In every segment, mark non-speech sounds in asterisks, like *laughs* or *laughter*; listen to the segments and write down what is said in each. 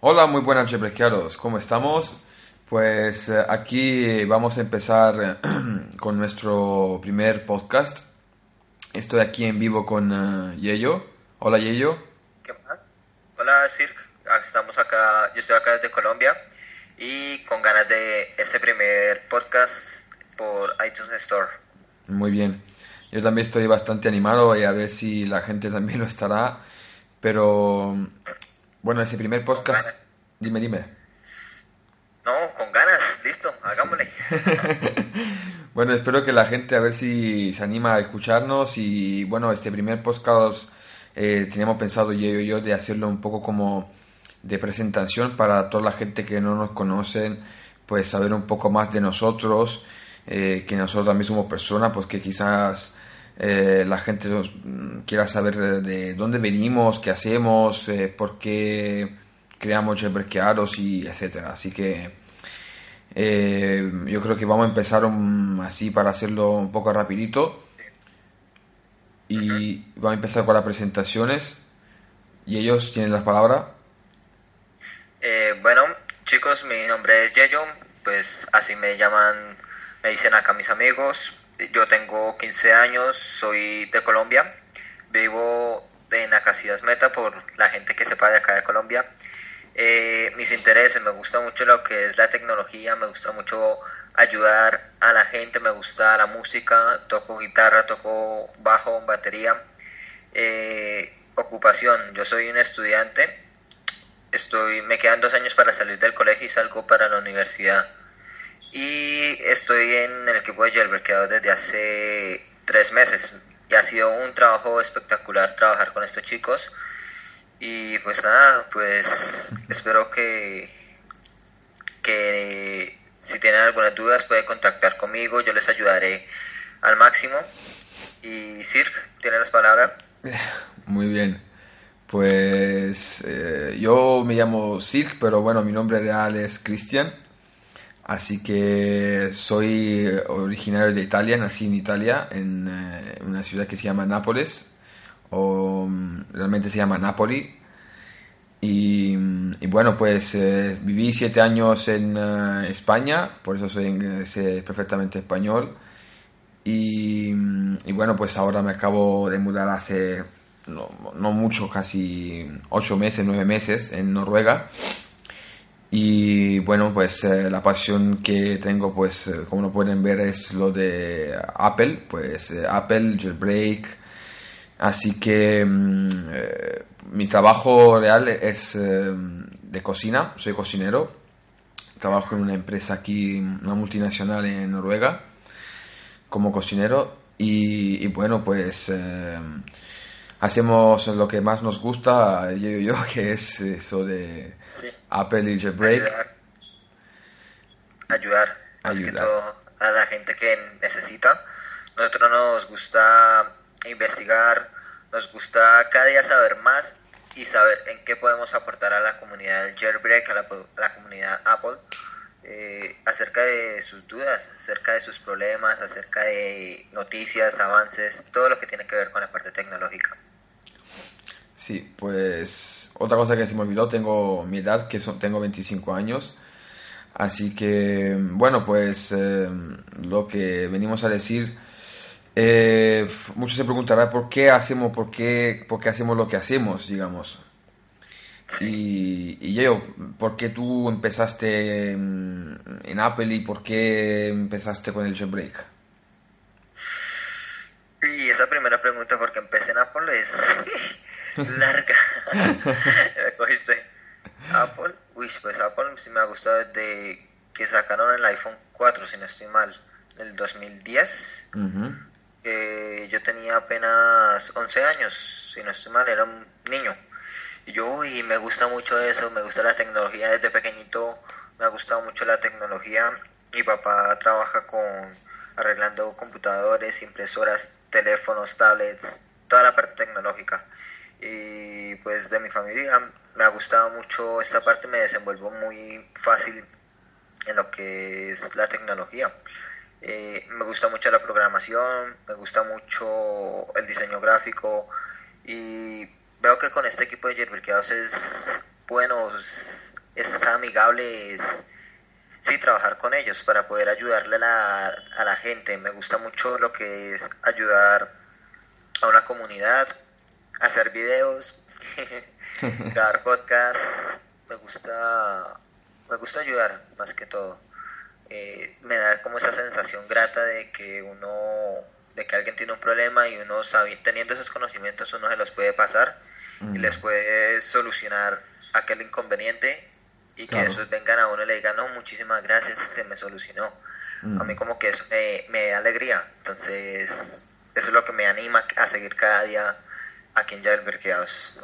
Hola, muy buenas jailbreakeados, ¿cómo estamos? Pues eh, aquí vamos a empezar *clears throat* con nuestro primer podcast. Estoy aquí en vivo con uh, Yello. Hola Yello. ¿Qué más? Hola Cirque, estamos acá, yo estoy acá desde Colombia y con ganas de este primer podcast por iTunes Store. Muy bien. Yo también estoy bastante animado y a ver si la gente también lo estará. Pero bueno, ese primer podcast... Dime, dime. No, con ganas, listo, hagámosle. *laughs* bueno, espero que la gente a ver si se anima a escucharnos y bueno, este primer podcast eh, teníamos pensado yo y yo de hacerlo un poco como de presentación para toda la gente que no nos conocen, pues saber un poco más de nosotros, eh, que nosotros también somos personas, pues que quizás eh, la gente nos, mm, quiera saber de, dónde venimos, qué hacemos, eh, por qué creamos jailbreakeados y etcétera. Así que eh, yo creo que vamos a empezar así para hacerlo un poco rapidito. Y vamos a empezar con las presentaciones. Y ellos tienen las palabras. bueno, chicos, mi nombre es Yeyo. Pues así me llaman, me dicen acá mis amigos. Yo tengo 15 años, soy de Colombia, vivo en Acacias Meta por la gente que sepa de acá de Colombia. Eh, mis intereses, me gusta mucho lo que es la tecnología, me gusta mucho ayudar a la gente, me gusta la música, toco guitarra, toco bajo, batería. Eh, ocupación, yo soy un estudiante, estoy, me quedan dos años para salir del colegio y salgo para la universidad y estoy en el equipo de Jailbreakeado desde hace tres meses y ha sido un trabajo espectacular trabajar con estos chicos y pues nada, pues espero que, que si tienen algunas dudas pueden contactar conmigo, yo les ayudaré al máximo y Cirque, tiene las palabras. *laughs* Muy bien. Pues eh, yo me llamo Cirque, pero bueno, mi nombre real es Cristian. Así que soy originario de Italia, nací en Italia, en eh, una ciudad que se llama Nápoles, o mm, realmente se llama Napoli. Y, bueno, pues eh, viví siete años en eh, España, por eso soy, sé perfectamente español. Y, y, bueno, pues ahora me acabo de mudar hace no, no mucho, casi ocho meses, nueve meses en Noruega. Y bueno, pues eh, la pasión que tengo, pues eh, como lo pueden ver, es lo de Apple, pues eh, Apple, Jailbreak. Así que mm, mi trabajo real es de cocina, soy cocinero. Trabajo en una empresa aquí, una multinacional en Noruega, como cocinero. Y, y bueno, pues hacemos lo que más nos gusta, yo y yo, que es eso de Apple y Jailbreak. Ayudar. Ayudar, a la gente que necesita. Nosotros nos gusta investigar, nos gusta cada día saber más y saber en qué podemos aportar a la comunidad del Jailbreak, a la, comunidad Apple. Eh, acerca de sus dudas, acerca de sus problemas, acerca de noticias, avances, todo lo que tiene que ver con la parte tecnológica. Sí, pues otra cosa que se me olvidó, tengo mi edad, que son, tengo 25 años. Así que, bueno, pues eh, lo que venimos a decir, eh, muchos se preguntarán por qué hacemos, por qué, por qué hacemos lo que hacemos, digamos. Y, y yo, ¿por qué tú empezaste en, Apple y por qué empezaste con el jailbreak? Y esa primera pregunta, ¿por qué empecé en Apple? Es *laughs* larga. *laughs* me cogiste. Apple, uy, pues Apple sí me ha gustado desde que sacaron el iPhone 4, si no estoy mal, en el 2010. yo tenía apenas 11 años, si no estoy mal, era un niño. Y yo, uy, me gusta mucho eso, me gusta la tecnología desde pequeñito, me ha gustado mucho la tecnología. Mi papá trabaja con arreglando computadores, impresoras, teléfonos, tablets, toda la parte tecnológica y pues de mi familia me ha gustado mucho esta parte, me desenvuelvo muy fácil en lo que es la tecnología. Eh, me gusta mucho la programación, me gusta mucho el diseño gráfico y veo que con este equipo de Jailbreakados es bueno, es amigable, es sí, trabajar con ellos para poder ayudarle a la, a la gente. Me gusta mucho lo que es ayudar a una comunidad, hacer videos, *laughs* grabar podcast. Me gusta, me gusta ayudar más que todo. Eh, me da como esa sensación grata de que uno, de que alguien tiene un problema y uno sabe, teniendo esos conocimientos uno se los puede pasar y Mm. les puede solucionar aquel inconveniente y que después vengan a uno y le digan, no, muchísimas gracias, se me solucionó. Mm. A mí como que eso me, me da alegría. Entonces, eso es lo que me anima a seguir cada día aquí en Jailbreak Chaos.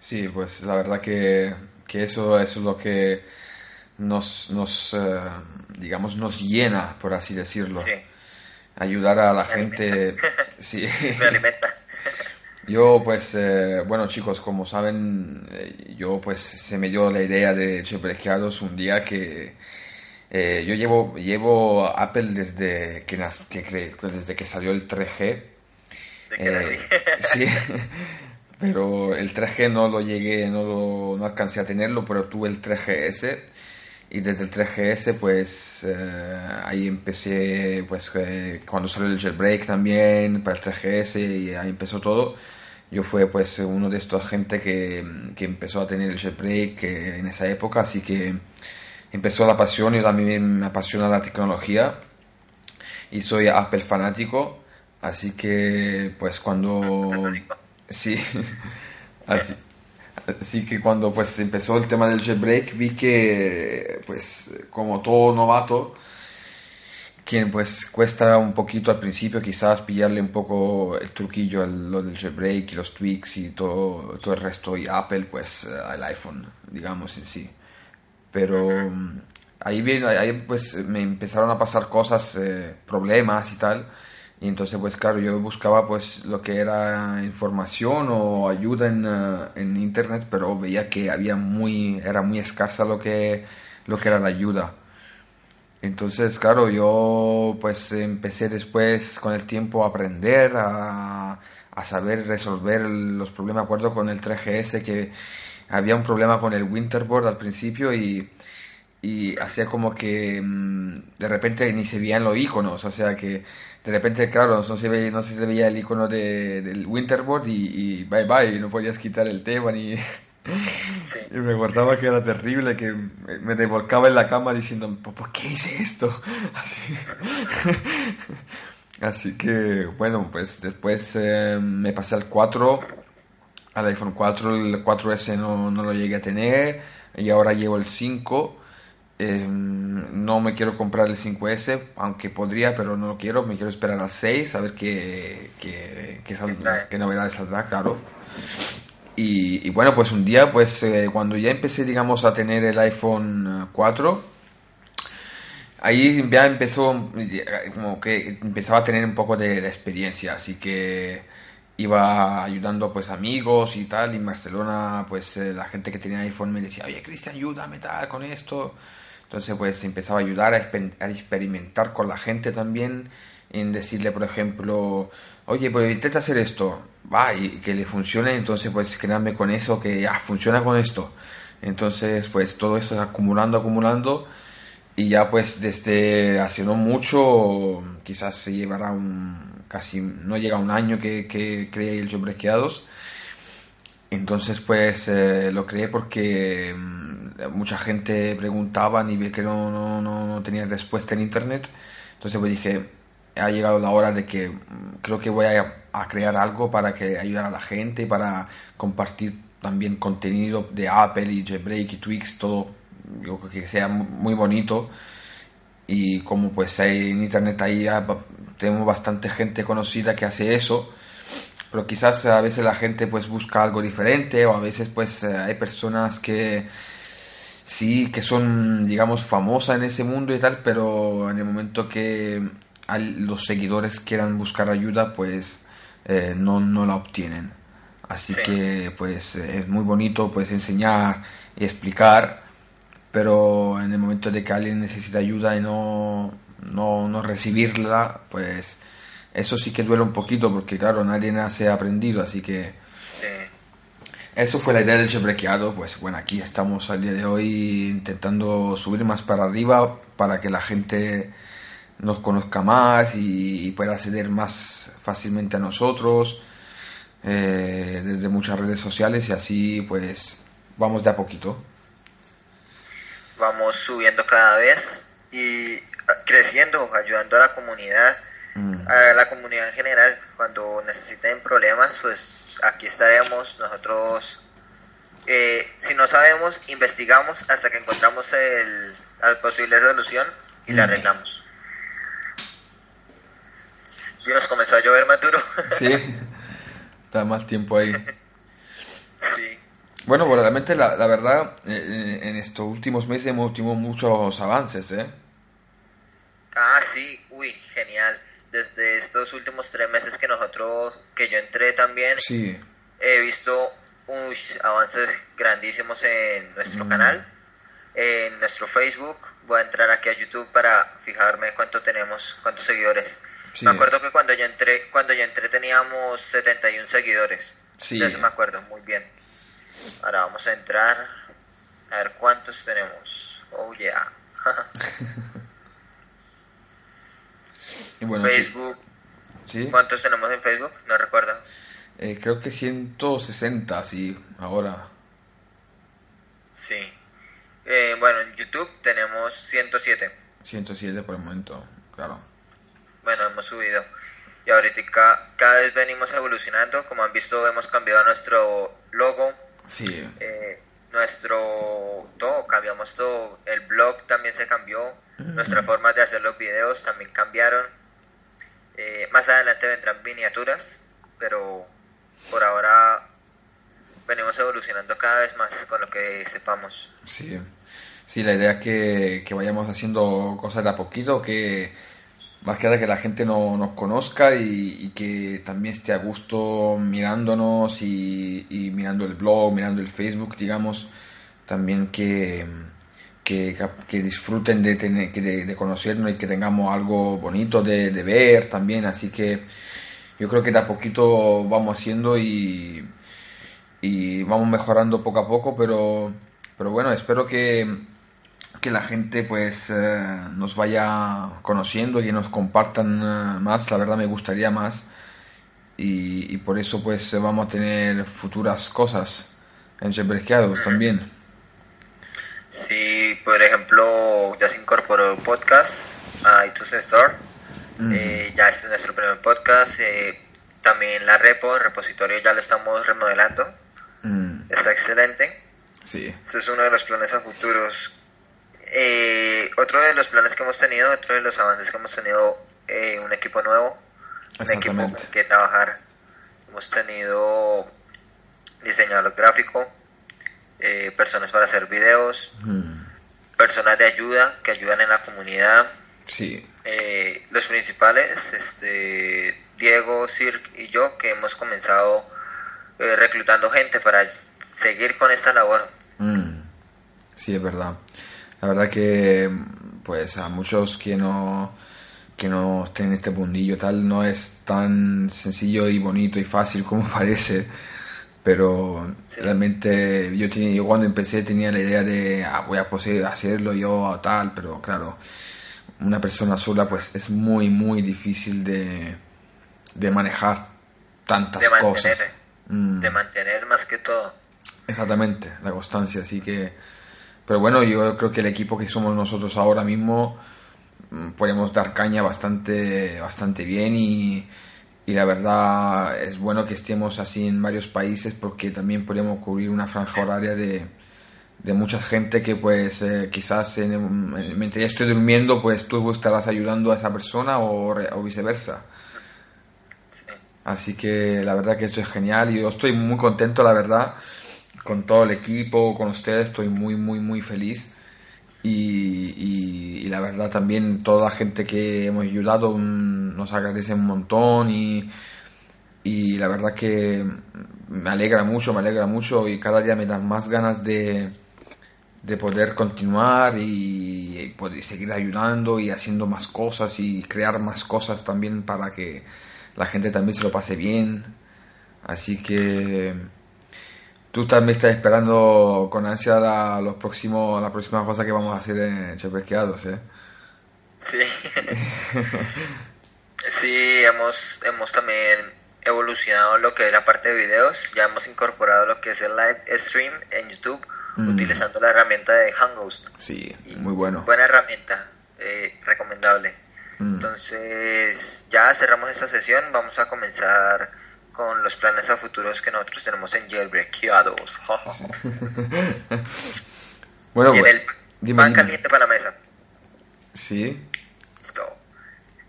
Sí, pues la verdad que, que eso, eso es lo que nos, nos eh, digamos, nos llena, por así decirlo. Sí, Ayudar a la Me gente. Sí. *laughs* me alimenta. Yo, pues, eh, bueno, chicos, como saben, eh, yo, pues, se me dio la idea de Chebrequeados un día que eh, yo llevo, llevo Apple desde que, que desde que salió el 3G. De que nací. Eh, *laughs* sí, pero el 3G no lo llegué, no, lo, no alcancé a tenerlo, pero tuve el 3GS y desde el 3GS pues eh, ahí empecé, pues eh, cuando salió el jailbreak también para el 3GS y ahí empezó todo. Yo fui pues uno de estos gente que, que empezó a tener el jailbreak eh, en esa época, así que empezó la pasión. Y también me apasiona la tecnología y soy Apple fanático, así que pues cuando sí, *laughs* así, así que cuando pues empezó el tema del jailbreak vi que pues como todo novato quien pues cuesta un poquito al principio quizás pillarle un poco el truquillo a lo del jailbreak y los tweaks y todo, todo el resto y Apple pues eh, al iPhone digamos en sí. Pero mm, ahí ahí pues me empezaron a pasar cosas eh, problemas y tal y entonces pues claro yo buscaba pues lo que era información o ayuda en, eh, en internet pero veía que había muy era muy escasa lo que lo que era la ayuda entonces, claro, yo pues empecé después con el tiempo a aprender, a, a saber resolver los problemas. Me acuerdo con el 3GS que había un problema con el Winterboard al principio y, y hacía como que mm, de repente ni se veían los iconos, o sea que de repente, claro, no se veía, no se veía el icono de, del Winterboard y, y bye bye, no podías quitar el tema ni... *laughs* Sí. Y me acordaba que era terrible, que me revolcaba en la cama diciendo, "¿Por- ¿por qué hice esto? *laughs* Así, Así que, bueno, pues después eh, me pasé al 4, al iPhone 4, el 4S no, no lo llegué a tener, y ahora llevo el 5. Eh, no me quiero comprar el 5S, aunque podría, pero no lo quiero, me quiero esperar al 6, a ver qué, qué, qué, saldrá- qué novedades saldrá, claro. Y, y bueno, pues un día, pues eh, cuando ya empecé, digamos, a tener el iPhone eh, 4, ahí ya empezó, eh, como que empezaba a tener un poco de, de experiencia, así que iba ayudando pues amigos y tal, y en Barcelona, pues eh, la gente que tenía iPhone me decía, oye Cristian, ayúdame tal con esto. Entonces pues empezaba a ayudar a, exper- a experimentar con la gente también, en decirle, por ejemplo, oye, pues intenta hacer esto, va, y que le funcione, entonces pues quedarme con eso, que ya funciona con esto. Entonces pues todo eso acumulando, acumulando, y ya pues desde hace no mucho, quizás se llevará un, casi, no llega un año que, que creé el Jailbreakeados, entonces, pues eh, lo creé porque mucha gente preguntaba y vi que no, no, no, no tenía respuesta en internet. Entonces, pues dije, ha llegado la hora de que mm, creo que voy a, a crear algo para que ayudar a la gente para compartir también contenido de Apple y Jailbreak y Twix, todo yo creo que sea muy bonito. Y como pues hay en internet ahí tenemos bastante gente conocida que hace eso pero quizás a veces la gente pues busca algo diferente o a veces pues eh, hay personas que sí que son digamos famosas en ese mundo y tal pero en el momento que los seguidores quieran buscar ayuda pues eh, no, no la obtienen así Sí. que pues es muy bonito pues enseñar y explicar pero en el momento de que alguien necesita ayuda y no, no, no recibirla pues eso sí que duele un poquito porque claro nadie nace aprendido así que Sí. Eso fue la idea del chebrequeado. Pues bueno, aquí estamos al día de hoy intentando subir más para arriba para que la gente nos conozca más y, pueda acceder más fácilmente a nosotros eh, desde muchas redes sociales y así pues vamos de a poquito. Vamos subiendo cada vez y creciendo, ayudando a la comunidad, mm. a la comunidad en general. Cuando necesiten problemas, pues aquí estaremos. Nosotros, eh, si no sabemos, investigamos hasta que encontramos el, la posible solución y la mm. arreglamos. Y nos comenzó a llover más duro. *laughs* Sí, está más tiempo ahí. *laughs* sí. Bueno, pues realmente la, la verdad, eh, en estos últimos meses hemos tenido muchos avances, ¿eh? Ah, sí, uy, genial. Desde estos últimos tres meses que nosotros, que yo entré también, sí. he visto uy, avances grandísimos en nuestro mm. canal, en nuestro Facebook. Voy a entrar aquí a YouTube para fijarme cuánto tenemos, cuántos seguidores. Me acuerdo que cuando yo entré, cuando yo entré teníamos 71 seguidores. Sí. eso me acuerdo, muy bien. Ahora vamos a entrar a ver cuántos tenemos. Oh yeah. *laughs* Facebook. ¿Sí? ¿Cuántos tenemos en Facebook? No recuerdo. Eh, creo que 160, sí, ahora. Sí. Eh, bueno, en YouTube tenemos 107. 107 por el momento, claro. Bueno, hemos subido. Y ahorita cada, vez venimos evolucionando. Como han visto, hemos cambiado nuestro logo. Sí. Eh, nuestro todo, cambiamos todo. El blog también se cambió. Nuestras formas de hacer los videos también cambiaron. Eh, más adelante vendrán miniaturas, pero por ahora venimos evolucionando cada vez más con lo que sepamos. Sí, sí la idea es que, que vayamos haciendo cosas de a poquito, que más que nada que la gente no, nos conozca y, que también esté a gusto mirándonos y, y mirando el blog, mirando el Facebook, digamos, también que que, que disfruten de, tener, de, de, conocernos y que tengamos algo bonito de, de, ver también. Así que yo creo que de a poquito vamos haciendo y, y vamos mejorando poco a poco, pero, pero bueno, espero que, que la gente pues eh, nos vaya conociendo y nos compartan eh, más. La verdad me gustaría más. Y, por eso pues vamos a tener futuras cosas en Chebrequeados también. Sí, por ejemplo, ya se incorporó el podcast a iTunes Store. Eh, ya este es nuestro primer podcast. Eh, también la repo, el repositorio, ya lo estamos remodelando. Mm. Está excelente. Sí. Ese es uno de los planes a futuros. Eh, otro de los planes que hemos tenido, otro de los avances que hemos tenido, un equipo nuevo, un equipo con que trabajar. Hemos tenido diseñador gráfico, eh, personas para hacer videos, personas de ayuda que ayudan en la comunidad. Sí. Eh, los principales, este, Diego, Sir y yo, que hemos comenzado eh, reclutando gente para seguir con esta labor. Mm. Sí, es verdad. La verdad que, pues, a muchos que no que no estén en este mundillo tal no es tan sencillo y bonito y fácil como *laughs* parece pero realmente yo, tenía, yo cuando empecé tenía la idea de ah, voy a poder hacerlo yo o tal, pero claro, una persona sola pues es muy muy difícil de, de manejar tantas cosas. Mm. De mantener más que todo. Exactamente, la constancia, así que... Pero bueno, yo creo que el equipo que somos nosotros ahora mismo mm, podemos dar caña bastante, bastante bien y y la verdad es bueno que estemos así en varios países porque también podemos cubrir una franja horaria de, de mucha gente que pues eh, quizás en, mientras ya estoy durmiendo pues tú estarás ayudando a esa persona o, o viceversa. Así que la verdad que esto es genial y yo estoy muy contento la verdad con todo el equipo, con ustedes, estoy muy muy muy feliz y, la verdad también toda la gente que hemos ayudado nos agradece un montón y, y la verdad que me alegra mucho, me alegra mucho y cada día me dan más ganas de, de poder continuar y, poder seguir ayudando y haciendo más cosas y crear más cosas también para que la gente también se lo pase bien. Así que Tú también estás esperando con ansia la, los próximos, la próxima cosa que vamos a hacer en Chepequeados, ¿eh? Sí. *laughs* sí, hemos, hemos también evolucionado lo que es la parte de videos. Ya hemos incorporado lo que es el live stream en YouTube Mm. utilizando la herramienta de Hangouts. Sí, muy bueno. Buena herramienta, eh, recomendable. Mm. Entonces, ya cerramos esta sesión. Vamos a comenzar con los planes a futuros que nosotros tenemos en Jailbreakeados. *laughs* Bueno, y en el dime, pan dime. caliente para la mesa. Sí, Listo.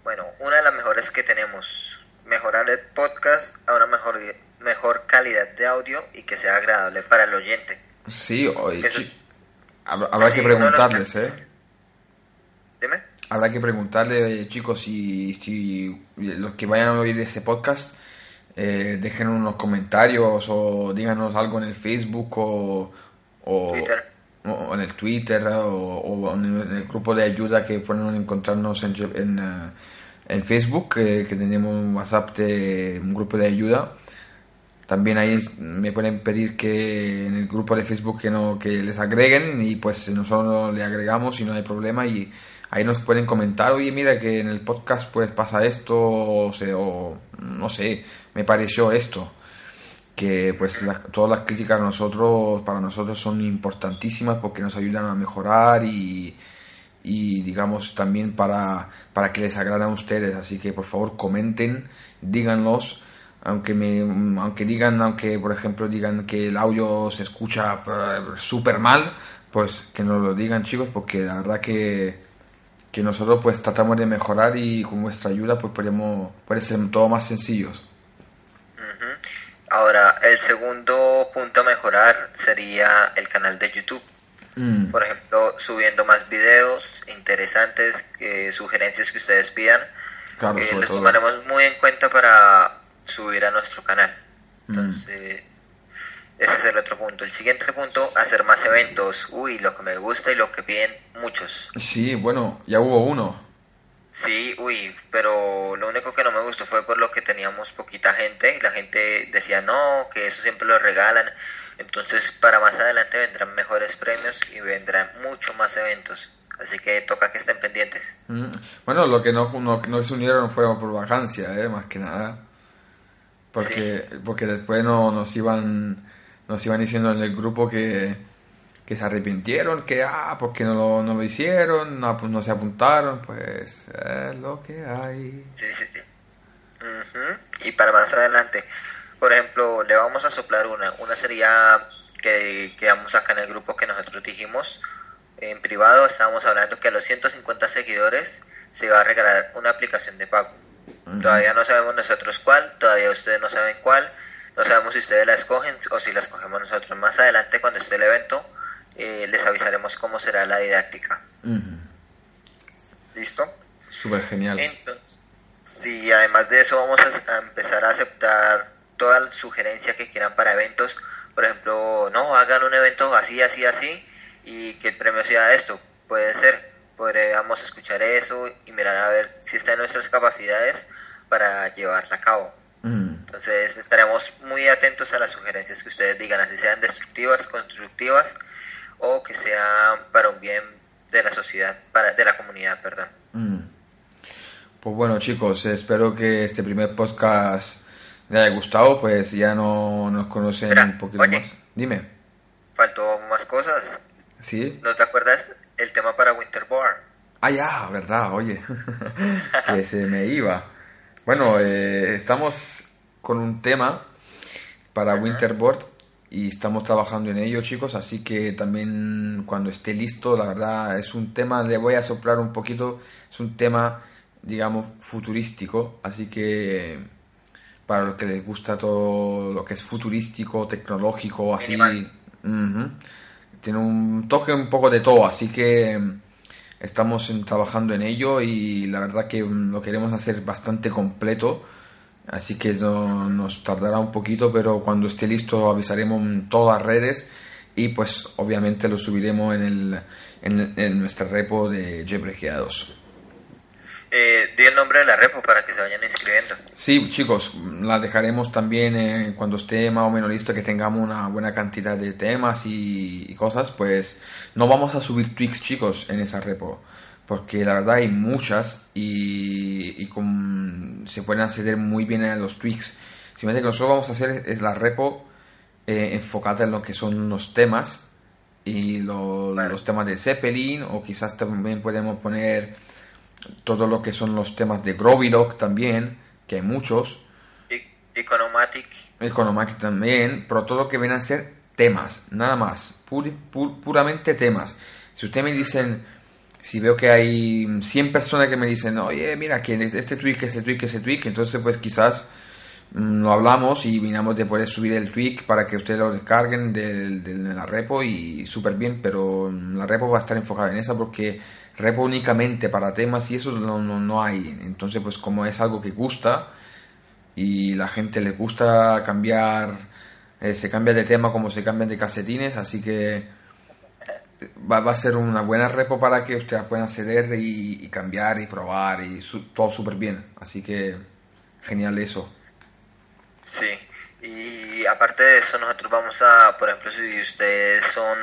Bueno, una de las mejores que tenemos, mejorar el podcast a una mejor, mejor calidad de audio y que sea agradable para el oyente. sí, oye, Eso habrá, Sí, que preguntarles. ¿eh? Dime. Habrá que preguntarle, chicos, si, si los que vayan a oír este podcast, eh, dejen unos comentarios o díganos algo en el Facebook o, o, Twitter. o- o en el Twitter o, o en el grupo de ayuda que pueden encontrarnos en, en, eh, en Facebook, que, que tenemos un WhatsApp de un grupo de ayuda. También ahí me pueden pedir que en el grupo de Facebook que no que les agreguen y pues nosotros le agregamos y no hay problema y ahí nos pueden comentar, oye mira que en el podcast pues pasa esto o, se- o no sé, me pareció esto. Que pues la- todas las críticas a nosotros, para nosotros son importantísimas porque nos ayudan a mejorar y, y digamos también para, para que les agrade a ustedes. Así que por favor comenten, díganlos, aunque me, aunque digan, aunque por ejemplo digan que el audio se escucha eh, súper mal, pues que nos lo digan chicos, porque la verdad que, que nosotros pues tratamos de mejorar y con vuestra ayuda pues podemos, puede ser todo más sencillos. Ahora, el segundo punto a mejorar sería el canal de YouTube. Mm, Por ejemplo, subiendo más videos interesantes, eh, sugerencias que ustedes pidan. Claro, eh, los tomaremos muy en cuenta para subir a nuestro canal. Mm. Entonces, ese es el otro punto. El siguiente punto, hacer más eventos. Uy, lo que me gusta y lo que piden muchos. Sí, bueno, ya hubo uno. Sí, uy, pero lo único que no me gustó fue por lo que teníamos poquita gente y la gente decía no, que eso siempre lo regalan. Entonces, para más adelante vendrán mejores premios y vendrán mucho más eventos. Así que toca que estén pendientes. Mm, Bueno, lo que no, no, no se unieron fue por vacancia, ¿eh? más que nada. Porque, porque después no, nos iban nos iban diciendo en el grupo que, que se arrepintieron, que ah, porque no lo, no lo hicieron, no, no se apuntaron, pues es lo que hay. Sí, sí, sí. Y para más adelante, por ejemplo, le vamos a soplar una. Una sería que quedamos acá en el grupo que nosotros dijimos. En privado estábamos hablando que a los 150 seguidores se va a regalar una aplicación de pago. Todavía no sabemos nosotros cuál, todavía ustedes no saben cuál, no sabemos si ustedes la escogen o si la escogemos nosotros. Más adelante, cuando esté el evento, eh, les avisaremos cómo será la didáctica. ¿Listo? Súper genial. Entonces, sí, además de eso vamos a, a empezar a aceptar toda sugerencia que quieran para eventos. Por ejemplo, no, hagan un evento así, así, así y que el premio sea esto. Puede ser. Podríamos escuchar eso y mirar a ver si está en nuestras capacidades para llevarla a cabo. Mm, Entonces estaremos muy atentos a las sugerencias que ustedes digan, así sean destructivas, constructivas o que sean para un bien de la sociedad, para, de la comunidad, perdón. mm. Pues bueno chicos, espero que este primer podcast gustado, pues ya no nos conocen Espera, un poquito oye. más. Dime, Faltó más cosas. ¿sí? ¿No te acuerdas el tema para Winterborn? Ah, ya, verdad, oye, *laughs* que se me iba. Bueno, eh, estamos con un tema para Winterboard y estamos trabajando en ello, chicos, así que también cuando esté listo, la verdad, es un tema, le voy a soplar un poquito, es un tema, digamos, futurístico, así que para los que les gusta todo lo que es futurístico, tecnológico, así, tiene un toque un poco de todo, así que mm, estamos trabajando en ello y la verdad que mm, lo queremos hacer bastante completo, así que no- nos tardará un poquito, pero cuando esté listo lo avisaremos en todas las redes y pues obviamente lo subiremos en, el, en, en nuestra repo de Jebrejeados. Eh, di el nombre de la repo para que se vayan inscribiendo. Sí, chicos, la dejaremos también eh, cuando esté más o menos listo, que tengamos una buena cantidad de temas y, y cosas, pues no vamos a subir tweaks, chicos, en esa repo porque la verdad hay muchas y, y con, se pueden acceder muy bien a los tweaks. Simplemente que nosotros vamos a hacer es la repo eh, enfocada en lo que son los temas y lo- los temas de Zeppelin o quizás también podemos poner todo lo que son los temas de Grovilog también, que hay muchos. Economatic. Economatic también, pero todo lo que vienen a ser temas, nada más, pur- pur- puramente temas. Si ustedes me dicen, si veo que hay 100 personas que me dicen, oye, mira, que este tweak, este tweak, este tweak, entonces pues quizás mm, lo hablamos y miramos de poder subir el tweak para que ustedes lo descarguen del- del- de la repo y súper bien, pero la repo va a estar enfocada en esa porque repo únicamente para temas y eso no, no, no hay. Entonces pues como es algo que gusta, y la gente le gusta cambiar, eh, se cambia de tema como se cambian de casetines, así que va, va a ser una buena repo para que ustedes puedan acceder y, y cambiar y probar y su- todo súper bien, así que genial eso. Sí. Y aparte de eso, nosotros vamos a, por ejemplo, si ustedes son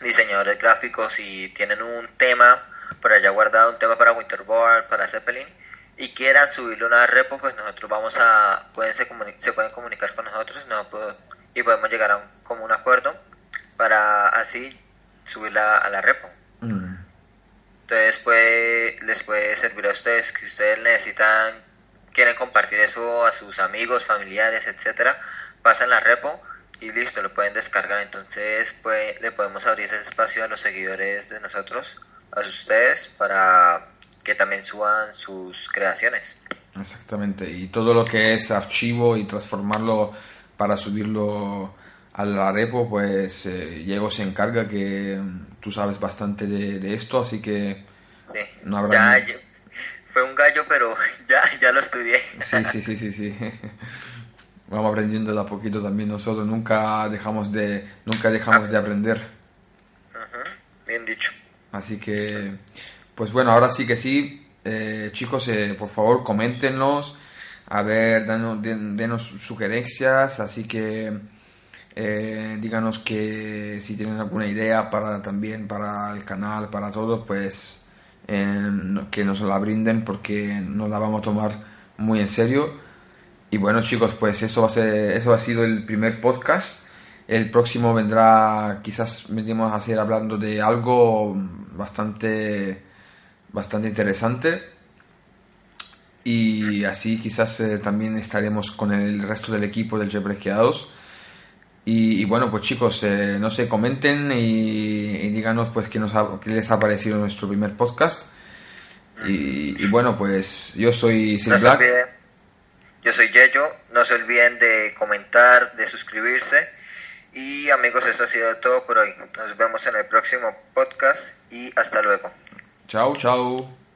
diseñadores gráficos y tienen un tema por allá guardado, un tema para Winterboard, para Zeppelin, y quieran subirlo a una repo, pues nosotros vamos a, pueden se, se pueden comunicar con nosotros no, pues, y podemos llegar a un común acuerdo para así subirla a la repo. Mm, Entonces puede, les puede servir a ustedes que ustedes necesitan, quieren compartir eso a sus amigos, familiares, etcétera, pasan la repo y listo, lo pueden descargar. Entonces pues, le podemos abrir ese espacio a los seguidores de nosotros, a ustedes, para que también suban sus creaciones. exactamente, y todo lo que es archivo y transformarlo para subirlo a la repo, pues eh, Diego se encarga que mm, tú sabes bastante de, de esto, así que Sí, No habrá ya, fue un gallo, pero *laughs* ya, ya lo estudié. Sí, sí, sí, sí, sí. *laughs* Vamos aprendiendo de a poquito también nosotros. Nunca dejamos de, nunca dejamos de aprender. Bien dicho. Así que, pues bueno, ahora sí que sí. Eh, chicos, eh, por favor, coméntenos. A ver, danos, den- denos sugerencias. Así que, eh, díganos que si tienen alguna idea para también para el canal, para todo, pues eh, que nos la brinden porque nos la vamos a tomar muy en serio. Y bueno chicos, pues eso va a ser, eso ha sido el primer podcast. El próximo vendrá, quizás venimos a hacer hablando de algo bastante, bastante interesante. Y así quizás eh, también estaremos con el resto del equipo del Jebrequeados. Y, y bueno, pues chicos, eh, no sé, comenten y, y díganos pues qué, nos ha- qué les ha parecido nuestro primer podcast. Y, y bueno, pues yo soy Sil Black. Yo soy Yeyo, no se olviden de comentar, de suscribirse. Y amigos, eso ha sido todo por hoy. Nos vemos en el próximo podcast y hasta luego. Chao, chao.